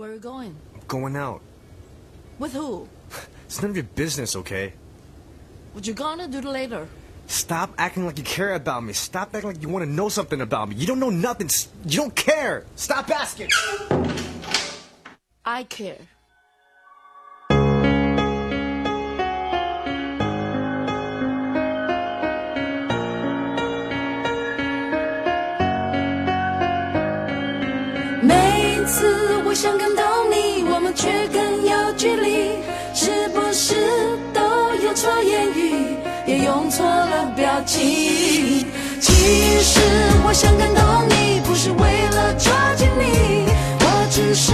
Where are you going? Going out. With who? It's none of your business, okay? What you gonna do later? Stop acting like you care about me. Stop acting like you want to know something about me. You don't know nothing. You don't care. Stop asking. I care. 其实我想感动你，不是为了抓紧你，我只是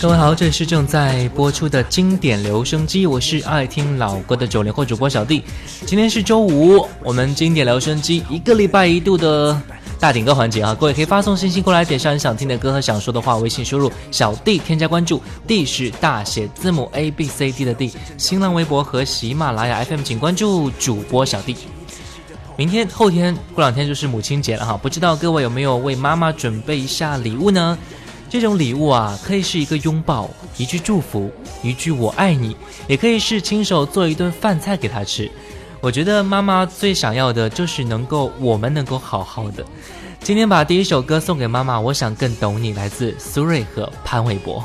各位好，这里是正在播出的经典留声机，我是爱听老歌的九零后主播小弟。今天是周五，我们经典留声机一个礼拜一度的大点歌环节啊，各位可以发送信息过来，点上你想听的歌和想说的话，微信输入小弟添加关注，D 是大写字母 A B C D 的 D，新浪微博和喜马拉雅 FM 请关注主播小弟。明天、后天、过两天就是母亲节了哈，不知道各位有没有为妈妈准备一下礼物呢？这种礼物啊，可以是一个拥抱、一句祝福、一句我爱你，也可以是亲手做一顿饭菜给他吃。我觉得妈妈最想要的就是能够我们能够好好的。今天把第一首歌送给妈妈，我想更懂你，来自苏芮和潘玮柏。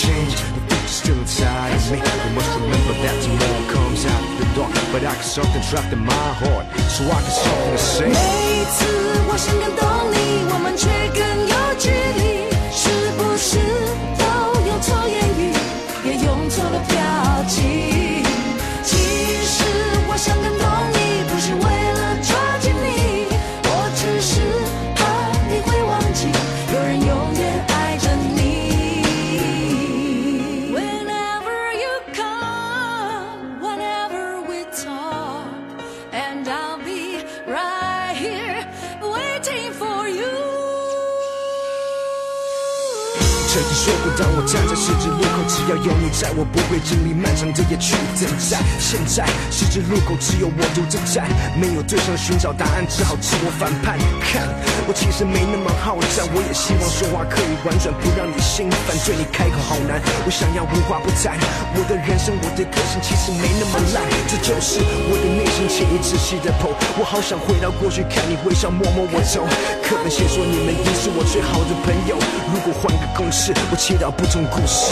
change. The people still inside of me. We must remember that tomorrow comes after the dark. But I got something trapped in my heart. So I got something to say. 每一次我想感动你，我们却更有距离， 要有你在，我不会经历漫长的夜去等待。现在十字路口只有我独自站，没有对象寻找答案，只好自我反叛。看，我其实没那么好战，我也希望说话可以婉转，不让你心烦。对你开口好难，我想要无话不谈。我的人生，我的个性其实没那么烂，这就是我的内心潜意识系的剖。我好想回到过去，看你微笑，摸摸我头。课本写说你们已是我最好的朋友，如果换个公式，我祈祷不同故事。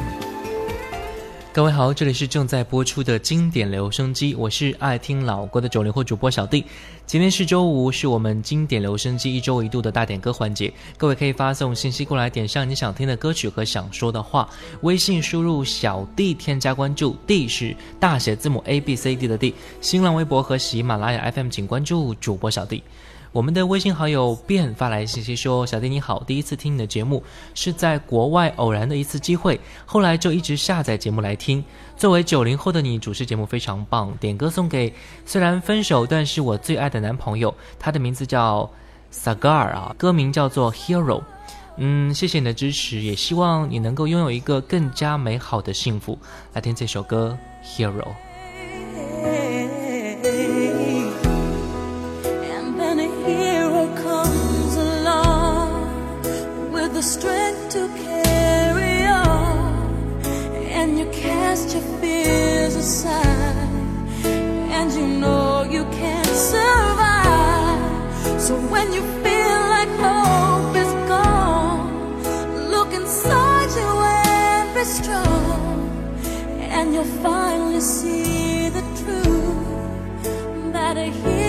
各位好，这里是正在播出的经典留声机，我是爱听老歌的九零后主播小弟。今天是周五，是我们经典留声机一周一度的大点歌环节。各位可以发送信息过来，点上你想听的歌曲和想说的话，微信输入小弟添加关注，D 是大写字母 A B C D 的 D。新浪微博和喜马拉雅 FM 请关注主播小弟。我们的微信好友便发来信息说：“小弟你好，第一次听你的节目是在国外偶然的一次机会，后来就一直下载节目来听。作为九零后的你，主持节目非常棒，点歌送给虽然分手但是我最爱的男朋友，他的名字叫 Sagar 啊，歌名叫做 Hero。嗯，谢谢你的支持，也希望你能够拥有一个更加美好的幸福。来听这首歌 Hero。” Aside, and you know you can survive. So when you feel like hope is gone, look inside you and be strong, and you'll finally see the truth. That a hero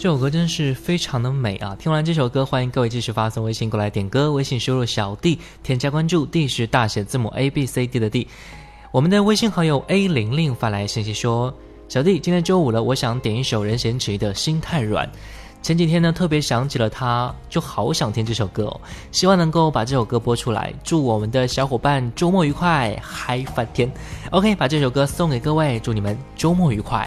这首歌真是非常的美啊！听完这首歌，欢迎各位继续发送微信过来点歌，微信输入小 D，添加关注，D 是大写字母 A B C D 的 D。我们的微信好友 A 玲玲发来信息说：“小弟，今天周五了，我想点一首任贤齐的《心太软》。前几天呢，特别想起了他，就好想听这首歌哦，希望能够把这首歌播出来，祝我们的小伙伴周末愉快，嗨翻天。OK，把这首歌送给各位，祝你们周末愉快。”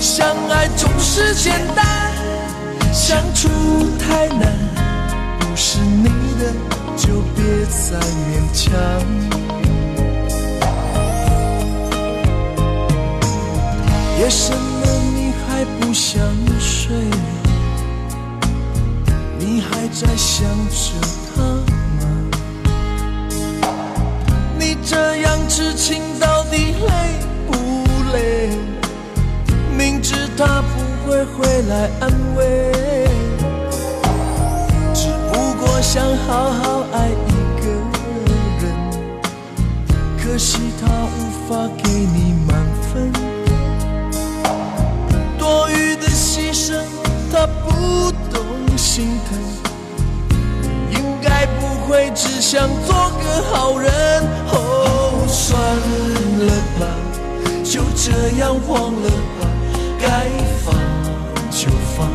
相爱总是简单，相处太难，不是你的就别再勉强。夜深了，你还不想睡？你还在想着他吗？你这样痴情到底累不累？明知他不会回来安慰，只不过想好好爱一个人，可惜他无法给你满分。多余的牺牲，他不懂心疼。你应该不会只想做个好人。哦，算了吧，就这样忘了吧，该放就放，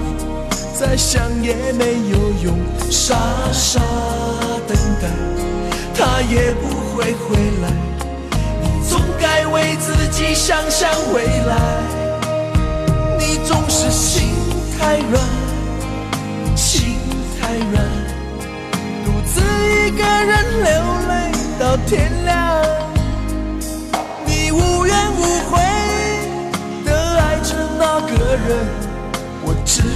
再想也没有用，傻傻等待，他也不会回来。你总该为自己想想未来。你总是心太软，心太软，独自一个人流泪到天亮。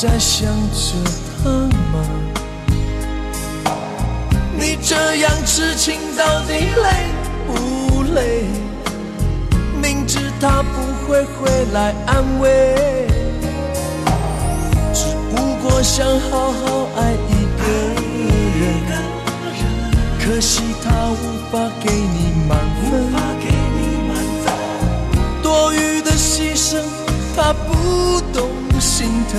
在想着他吗？你这样痴情到底累不累？明知他不会回来安慰，只不过想好好爱一个人。可惜他无法给你满分。多余的牺牲，他不懂心疼。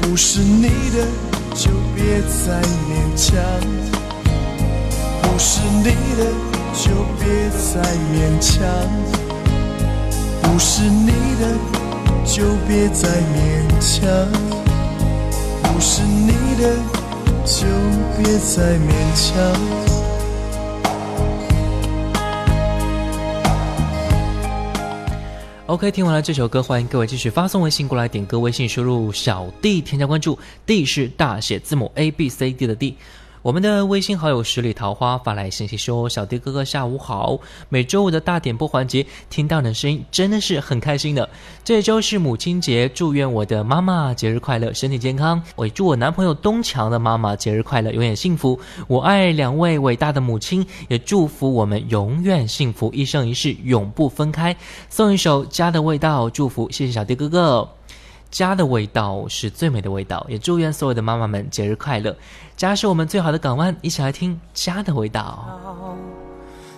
不是你的就别再勉强，不是你的就别再勉强，不是你的就别再勉强，不是你的就别再勉强。OK，听完了这首歌，欢迎各位继续发送微信过来点歌，微信输入小弟添加关注，D 是大写字母 A B C D 的 D。我们的微信好友十里桃花发来信息说：“小迪哥哥下午好，每周五的大点播环节听到你的声音真的是很开心的。这周是母亲节，祝愿我的妈妈节日快乐，身体健康。我也祝我男朋友东强的妈妈节日快乐，永远幸福。我爱两位伟大的母亲，也祝福我们永远幸福，一生一世永不分开。送一首《家的味道》，祝福，谢谢小迪哥哥。家的味道是最美的味道，也祝愿所有的妈妈们节日快乐。家是我们最好的港湾，一起来听《家的味道》。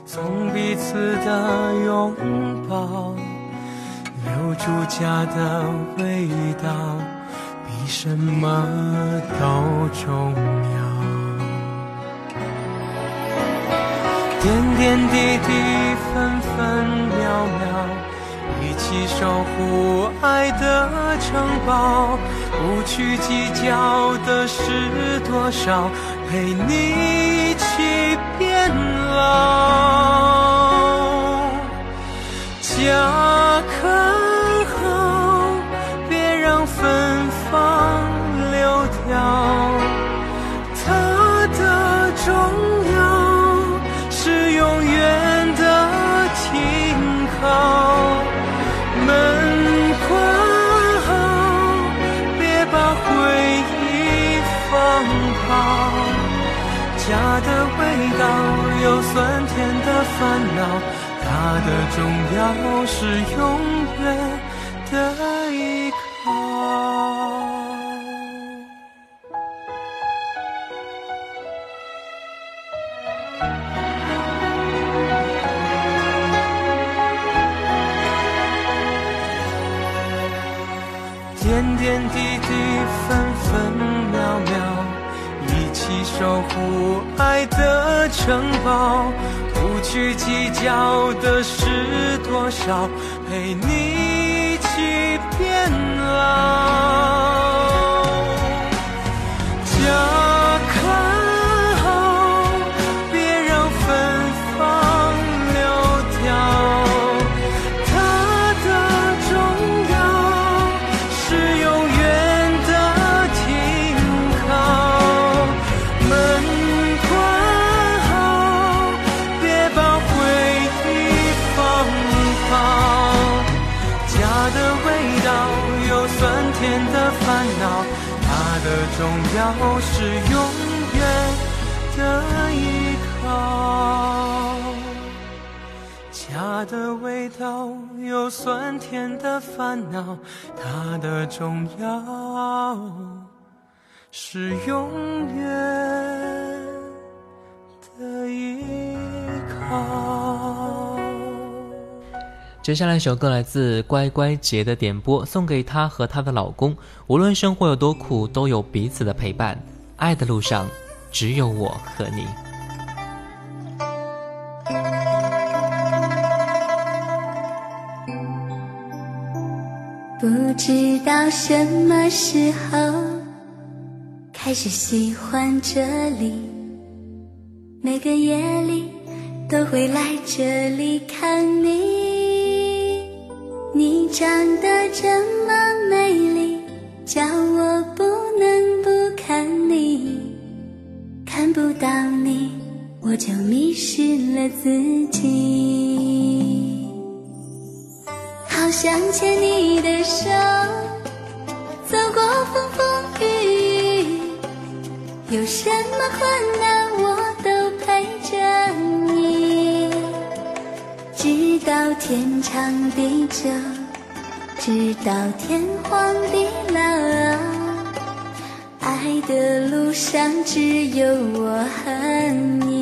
从彼此的拥抱，留住家的味道，比什么都重要。点点滴滴，分分秒秒，起守护爱的城堡。不去计较的是多少，陪你一起变老。家可好？别让芬芳流掉。放跑。家的味道有酸甜的烦恼，它的重要是永远的依靠。点点滴滴，守护爱的城堡。不去计较的是多少，陪你一起变老。的重要是永远的依靠。家的味道有酸甜的烦恼，它的重要是永远的依靠。接下来一首歌来自乖乖姐的点播，送给她和她的老公。无论生活有多苦，都有彼此的陪伴。爱的路上，只有我和你。不知道什么时候开始喜欢这里，每个夜里都会来这里看你。你长得这么美丽，叫我不能不看你。看不到你，我就迷失了自己。好想牵你的手，走过风风雨雨，有什么困难我到天长地久，直到天荒地老。爱的路上只有我和你。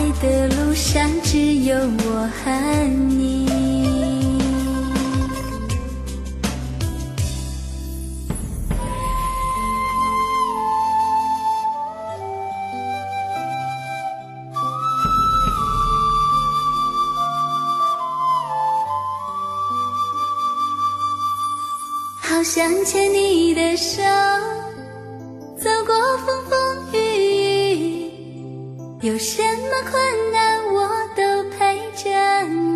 爱的路上只有我和你。困难我都陪着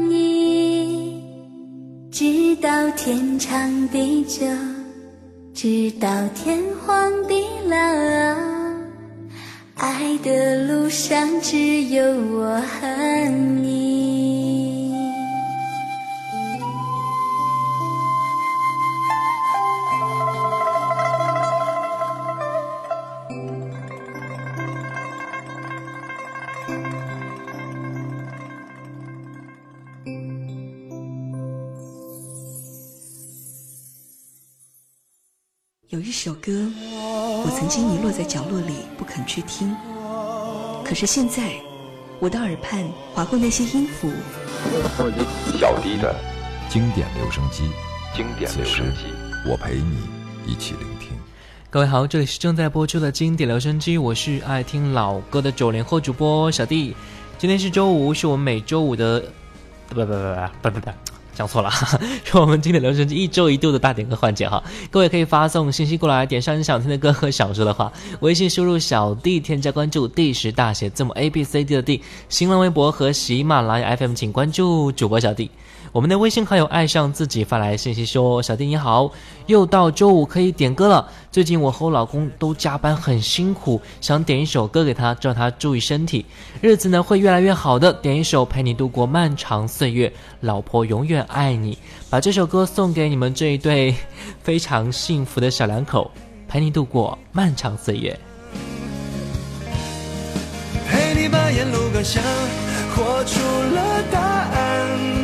你，直到天长地久，直到天荒地老。爱的路上只有我和你。有一首歌，我曾经遗落在角落里不肯去听，可是现在，我的耳畔划过那些音符，小迪的经典留声机，经典留声机，我陪你一起聆听。各位好，这里是正在播出的经典留声机，我是爱听老歌的九零后主播小弟。今天是周五，是我们每周五的，不不不不不不不，讲错了，是我们经典留声机一周一度的大点歌环节哈。各位可以发送信息过来，点上你想听的歌和想说的话，微信输入小弟添加关注，D 是大写字母 A B C D 的 D，新浪微博和喜马拉雅 FM 请关注主播小弟。我们的微信好友爱上自己发来信息说：“小弟你好，又到周五可以点歌了。最近我和我老公都加班很辛苦，想点一首歌给他，叫他注意身体，日子呢会越来越好的。点一首陪你度过漫长岁月，老婆永远爱你。把这首歌送给你们这一对非常幸福的小两口，陪你度过漫长岁月。陪你把沿路感想活出了答案，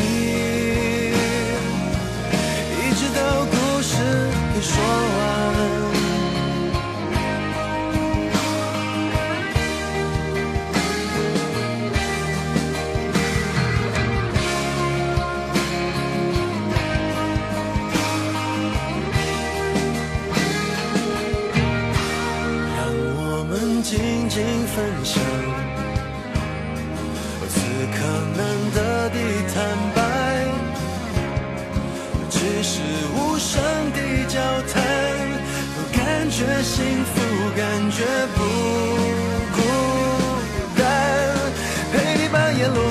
给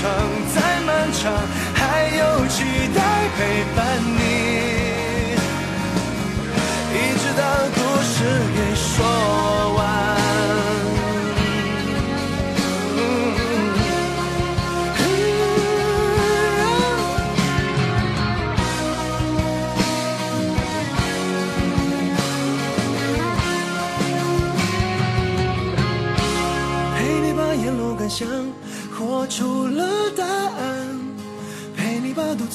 长，再漫长，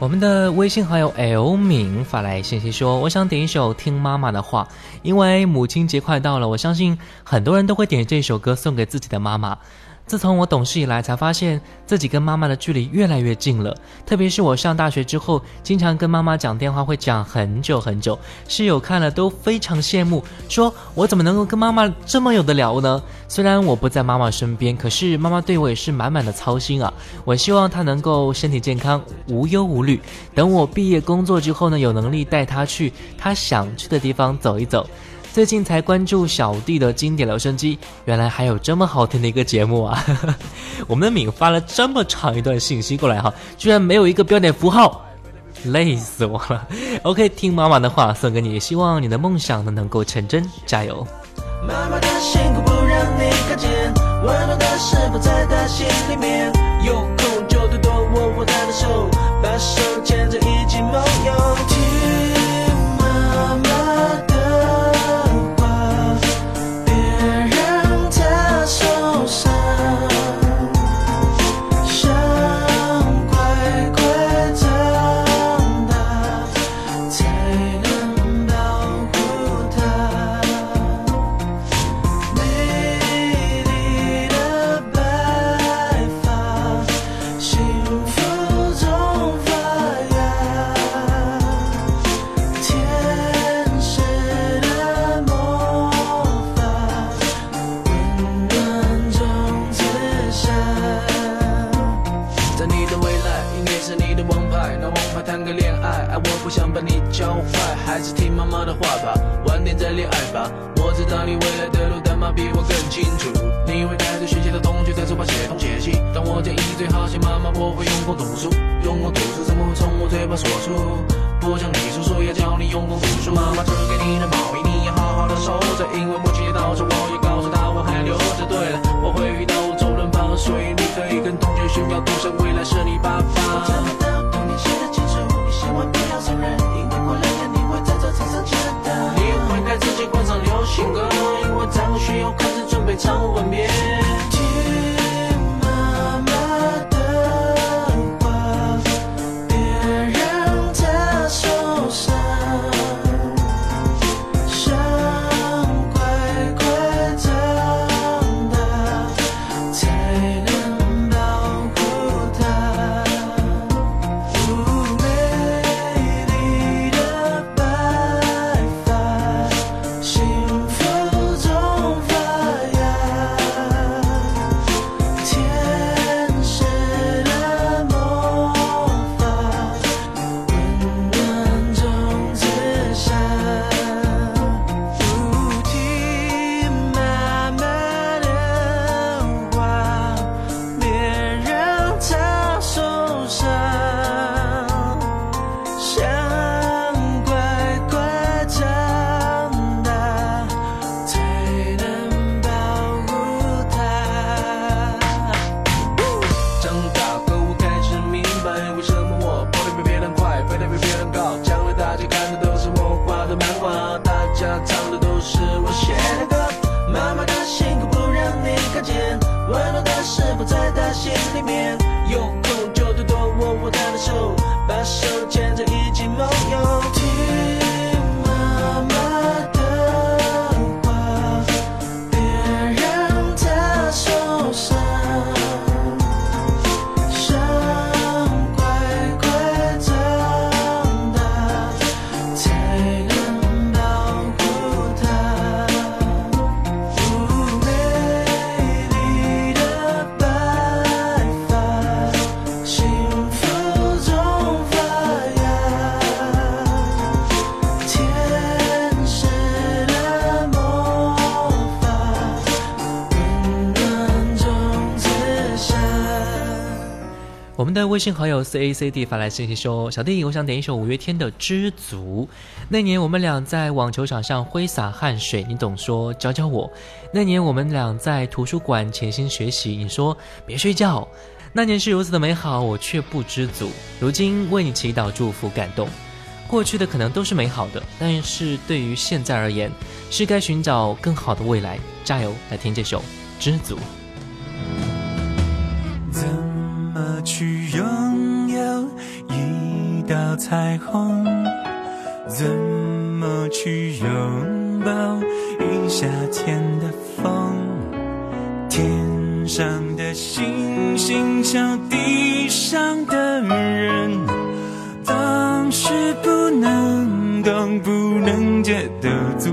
我们的微信好友 L 敏发来信息说：“我想点一首《听妈妈的话》，因为母亲节快到了，我相信很多人都会点这首歌送给自己的妈妈。自从我懂事以来，才发现自己跟妈妈的距离越来越近了。特别是我上大学之后，经常跟妈妈讲电话会讲很久很久，室友看了都非常羡慕，说我怎么能够跟妈妈这么有的聊呢？虽然我不在妈妈身边，可是妈妈对我也是满满的操心啊。我希望她能够身体健康，无忧无虑。等我毕业工作之后呢，有能力带她去她想去的地方走一走。最近才关注小弟的经典留声机，原来还有这么好听的一个节目啊！我们的敏发了这么长一段信息过来哈，居然没有一个标点符号，累死我了。OK，听妈妈的话送给你，希望你的梦想呢能够成真，加油！妈妈的辛苦不让你看见，温暖的事不在她心里面。有空就多多握握她的手，把手牵着一起梦游。你未来的路，但妈比我更清楚。你会带着学习的同学在书包写东写西，当我建议最好写妈妈，我会用功读书，用功读书怎么会从我嘴巴说出？不像你叔叔要教你用功读书，妈妈织给你的毛衣你要好好的收着，因为母亲节到时我也告诉她我还留着。对了，我会遇到周润发，所以你可以跟同学炫耀，赌神未来是你爸爸。我找不到童年写的清楚，你千万不要承认，情歌，因为张学友开始准备唱吻别。微信好友 C A C D 发来信息说：“小弟，我想点一首五月天的《知足》。那年我们俩在网球场上挥洒汗水，你懂说教教我。那年我们俩在图书馆潜心学习，你说别睡觉。那年是如此的美好，我却不知足。如今为你祈祷、祝福、感动。过去的可能都是美好的，但是对于现在而言，是该寻找更好的未来。加油！来听这首《知足》。”去拥有一道彩虹？怎么去拥抱一夏天的风？天上的星星瞧地上的人，当时不能懂，不能觉得足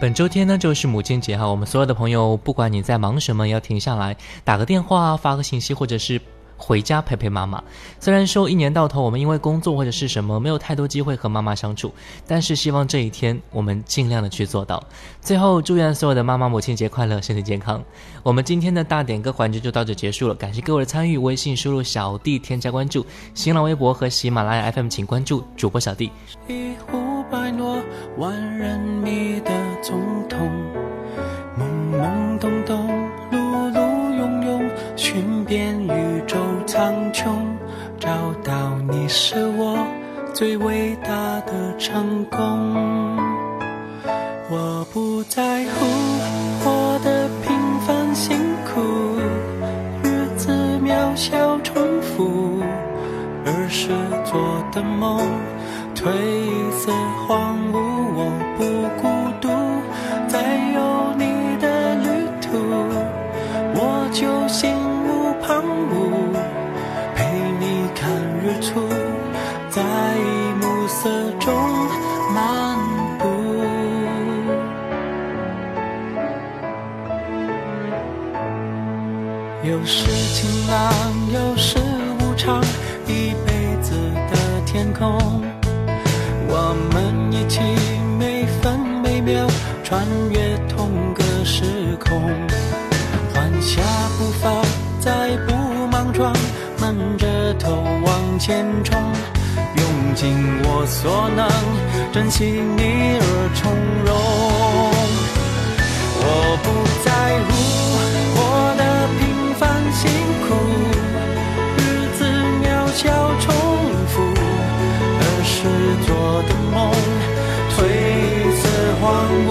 本周天呢就是母亲节哈，我们所有的朋友，不管你在忙什么，要停下来打个电话、发个信息，或者是。回家陪陪妈妈。虽然说一年到头我们因为工作或者是什么没有太多机会和妈妈相处，但是希望这一天我们尽量的去做到。最后祝愿所有的妈妈母亲节快乐，身体健康。我们今天的大点歌环节就到这结束了，感谢各位的参与。微信输入小弟添加关注，新浪微博和喜马拉雅 FM 请关注主播小弟。一呼百诺，万人迷的总统，懵懵懂懂，寻遍宇宙苍穹，找到你是我最伟大的成功。我不在乎活得平凡辛苦，日子渺小重复，儿时做的梦褪色荒芜，我不孤独，在有你的旅途，我就心有时晴朗，有时无常，一辈子的天空。我们一起每分每秒穿越同个时空，缓下步伐，再不莽撞，闷着头往前冲，用尽我所能，珍惜你而从容。辛苦，日子渺小重复，儿时做的梦褪色荒芜，